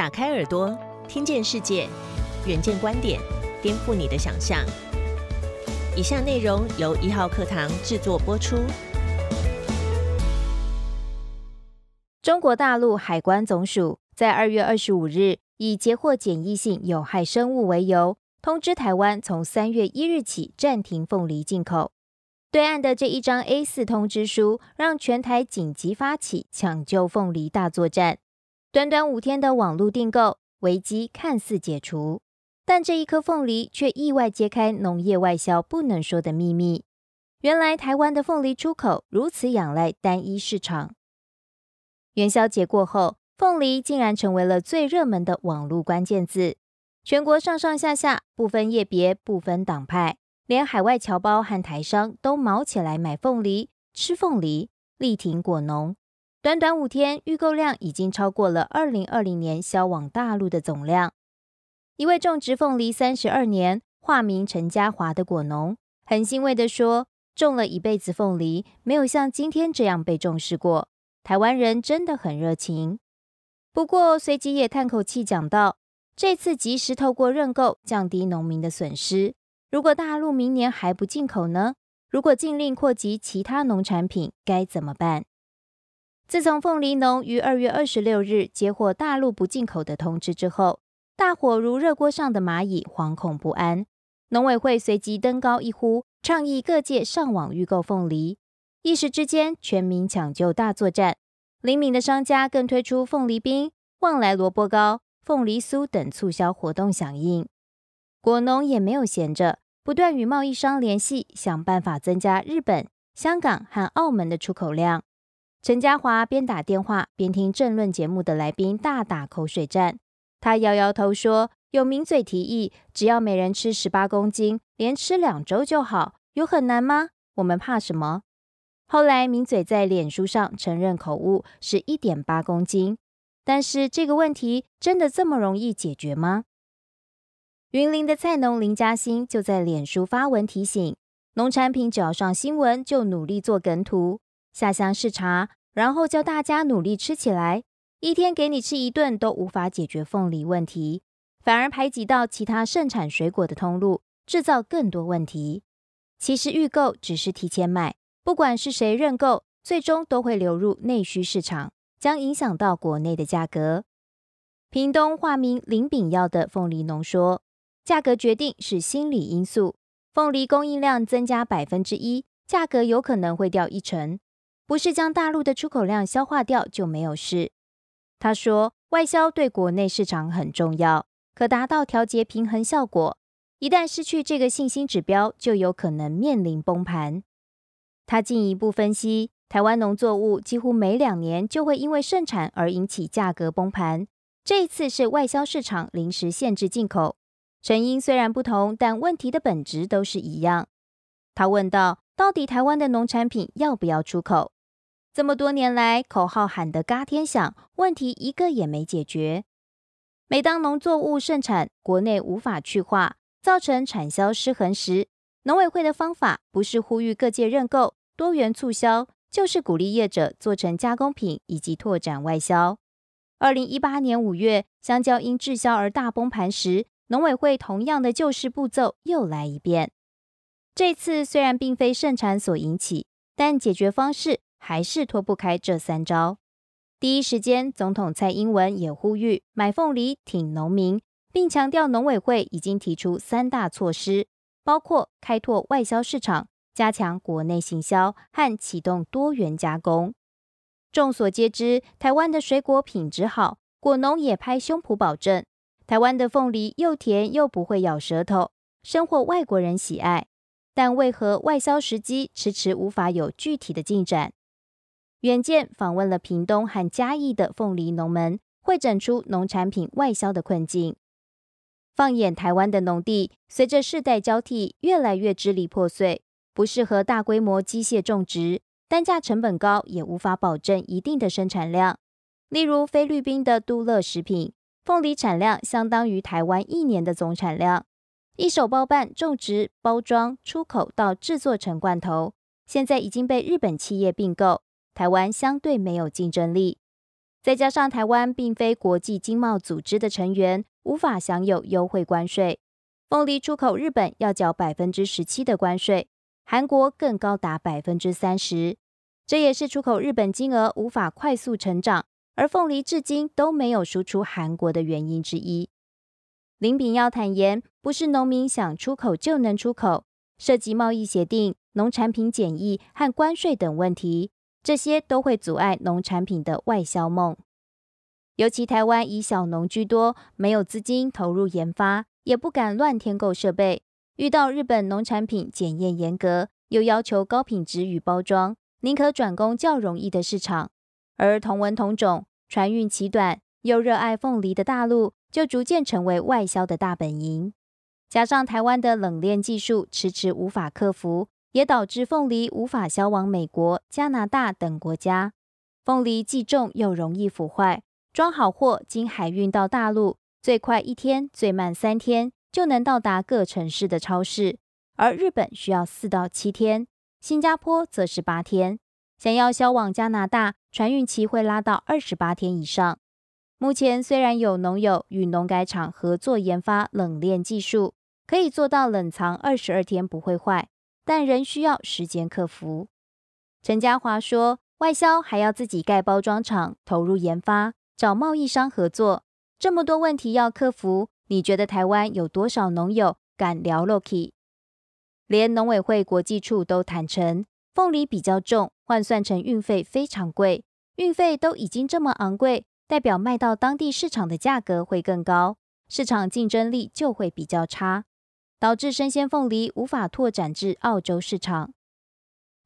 打开耳朵，听见世界，远见观点，颠覆你的想象。以下内容由一号课堂制作播出。中国大陆海关总署在二月二十五日以截获检疫性有害生物为由，通知台湾从三月一日起暂停凤梨进口。对岸的这一张 A 四通知书，让全台紧急发起抢救凤梨大作战。短短五天的网络订购危机看似解除，但这一颗凤梨却意外揭开农业外销不能说的秘密。原来台湾的凤梨出口如此仰赖单一市场。元宵节过后，凤梨竟然成为了最热门的网络关键字。全国上上下下不分业别、不分党派，连海外侨胞和台商都毛起来买凤梨、吃凤梨，力挺果农。短短五天，预购量已经超过了二零二零年销往大陆的总量。一位种植凤梨三十二年、化名陈家华的果农，很欣慰地说：“种了一辈子凤梨，没有像今天这样被重视过。台湾人真的很热情。”不过，随即也叹口气，讲到：“这次及时透过认购降低农民的损失。如果大陆明年还不进口呢？如果禁令扩及其他农产品，该怎么办？”自从凤梨农于二月二十六日接获大陆不进口的通知之后，大伙如热锅上的蚂蚁，惶恐不安。农委会随即登高一呼，倡议各界上网预购凤梨。一时之间，全民抢救大作战。灵敏的商家更推出凤梨冰、旺来萝卜糕、凤梨酥等促销活动响应。果农也没有闲着，不断与贸易商联系，想办法增加日本、香港和澳门的出口量。陈嘉华边打电话边听政论节目的来宾大打口水战，他摇摇头说：“有名嘴提议，只要每人吃十八公斤，连吃两周就好，有很难吗？我们怕什么？”后来名嘴在脸书上承认口误，是一点八公斤。但是这个问题真的这么容易解决吗？云林的菜农林嘉欣就在脸书发文提醒：农产品只要上新闻，就努力做梗图。下乡视察，然后叫大家努力吃起来。一天给你吃一顿都无法解决凤梨问题，反而排挤到其他盛产水果的通路，制造更多问题。其实预购只是提前买，不管是谁认购，最终都会流入内需市场，将影响到国内的价格。屏东化名林炳耀的凤梨农说：“价格决定是心理因素，凤梨供应量增加百分之一，价格有可能会掉一成。”不是将大陆的出口量消化掉就没有事。他说，外销对国内市场很重要，可达到调节平衡效果。一旦失去这个信心指标，就有可能面临崩盘。他进一步分析，台湾农作物几乎每两年就会因为盛产而引起价格崩盘。这一次是外销市场临时限制进口，成因虽然不同，但问题的本质都是一样。他问道：到底台湾的农产品要不要出口？这么多年来，口号喊得嘎天响，问题一个也没解决。每当农作物盛产，国内无法去化，造成产销失衡时，农委会的方法不是呼吁各界认购、多元促销，就是鼓励业者做成加工品以及拓展外销。二零一八年五月，香蕉因滞销而大崩盘时，农委会同样的救市步骤又来一遍。这次虽然并非盛产所引起，但解决方式。还是脱不开这三招。第一时间，总统蔡英文也呼吁买凤梨挺农民，并强调农委会已经提出三大措施，包括开拓外销市场、加强国内行销和启动多元加工。众所皆知，台湾的水果品质好，果农也拍胸脯保证，台湾的凤梨又甜又不会咬舌头，深获外国人喜爱。但为何外销时机迟迟无法有具体的进展？远见访问了屏东和嘉义的凤梨农门，会诊出农产品外销的困境。放眼台湾的农地，随着世代交替，越来越支离破碎，不适合大规模机械种植，单价成本高，也无法保证一定的生产量。例如菲律宾的都乐食品，凤梨产量相当于台湾一年的总产量，一手包办种植、包装、出口到制作成罐头，现在已经被日本企业并购。台湾相对没有竞争力。再加上台湾并非国际经贸组织的成员，无法享有优惠关税。凤梨出口日本要缴百分之十七的关税，韩国更高达百分之三十。这也是出口日本金额无法快速成长，而凤梨至今都没有输出韩国的原因之一。林炳耀坦言，不是农民想出口就能出口，涉及贸易协定、农产品检疫和关税等问题，这些都会阻碍农产品的外销梦。尤其台湾以小农居多，没有资金投入研发，也不敢乱添购设备。遇到日本农产品检验严格，又要求高品质与包装，宁可转攻较容易的市场。而同文同种、船运期短又热爱凤梨的大陆。就逐渐成为外销的大本营，加上台湾的冷链技术迟迟无法克服，也导致凤梨无法销往美国、加拿大等国家。凤梨既重又容易腐坏，装好货经海运到大陆，最快一天，最慢三天就能到达各城市的超市，而日本需要四到七天，新加坡则是八天。想要销往加拿大，船运期会拉到二十八天以上。目前虽然有农友与农改厂合作研发冷链技术，可以做到冷藏二十二天不会坏，但仍需要时间克服。陈家华说，外销还要自己盖包装厂，投入研发，找贸易商合作，这么多问题要克服。你觉得台湾有多少农友敢聊 Loki？连农委会国际处都坦诚，凤梨比较重，换算成运费非常贵，运费都已经这么昂贵。代表卖到当地市场的价格会更高，市场竞争力就会比较差，导致生鲜凤梨无法拓展至澳洲市场。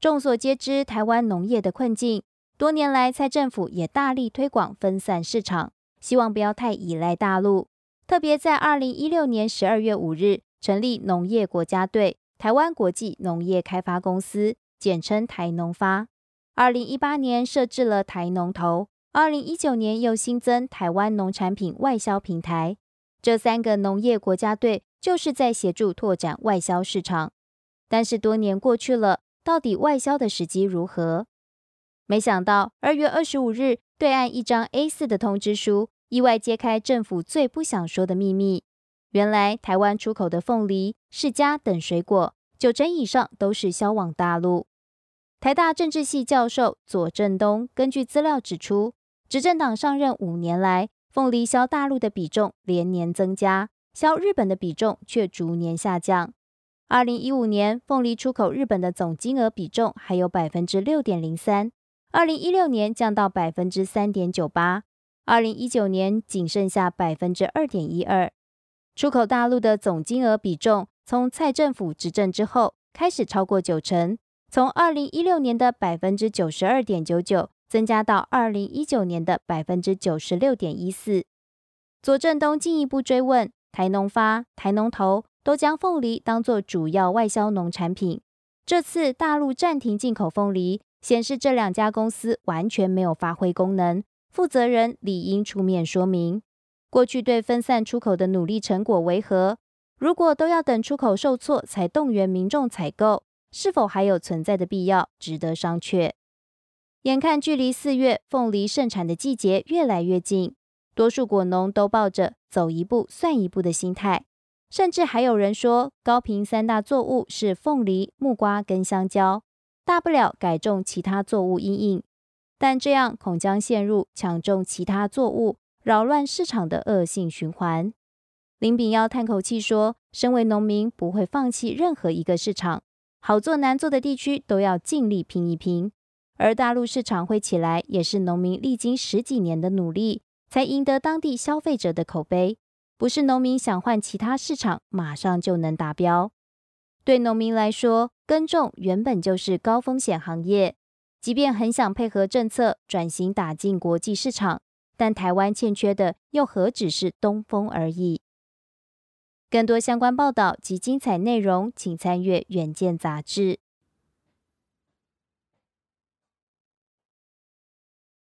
众所皆知，台湾农业的困境，多年来蔡政府也大力推广分散市场，希望不要太依赖大陆。特别在二零一六年十二月五日成立农业国家队台湾国际农业开发公司，简称台农发。二零一八年设置了台农投。二零一九年又新增台湾农产品外销平台，这三个农业国家队就是在协助拓展外销市场。但是多年过去了，到底外销的时机如何？没想到二月二十五日，对岸一张 A 四的通知书，意外揭开政府最不想说的秘密。原来台湾出口的凤梨、释迦等水果，九成以上都是销往大陆。台大政治系教授左正东根据资料指出。执政党上任五年来，凤梨销大陆的比重连年增加，销日本的比重却逐年下降。二零一五年，凤梨出口日本的总金额比重还有百分之六点零三，二零一六年降到百分之三点九八，二零一九年仅剩下百分之二点一二。出口大陆的总金额比重，从蔡政府执政之后开始超过九成，从二零一六年的百分之九十二点九九。增加到二零一九年的百分之九十六点一四。左正东进一步追问，台农发、台农投都将凤梨当作主要外销农产品。这次大陆暂停进口凤梨，显示这两家公司完全没有发挥功能。负责人理应出面说明，过去对分散出口的努力成果为何？如果都要等出口受挫才动员民众采购，是否还有存在的必要？值得商榷。眼看距离四月凤梨盛产的季节越来越近，多数果农都抱着走一步算一步的心态，甚至还有人说高频三大作物是凤梨、木瓜跟香蕉，大不了改种其他作物应应。但这样恐将陷入抢种其他作物、扰乱市场的恶性循环。林炳耀叹口气说：“身为农民，不会放弃任何一个市场，好做难做的地区都要尽力拼一拼。”而大陆市场会起来，也是农民历经十几年的努力，才赢得当地消费者的口碑。不是农民想换其他市场，马上就能达标。对农民来说，耕种原本就是高风险行业，即便很想配合政策转型打进国际市场，但台湾欠缺的又何止是东风而已？更多相关报道及精彩内容，请参阅《远见》杂志。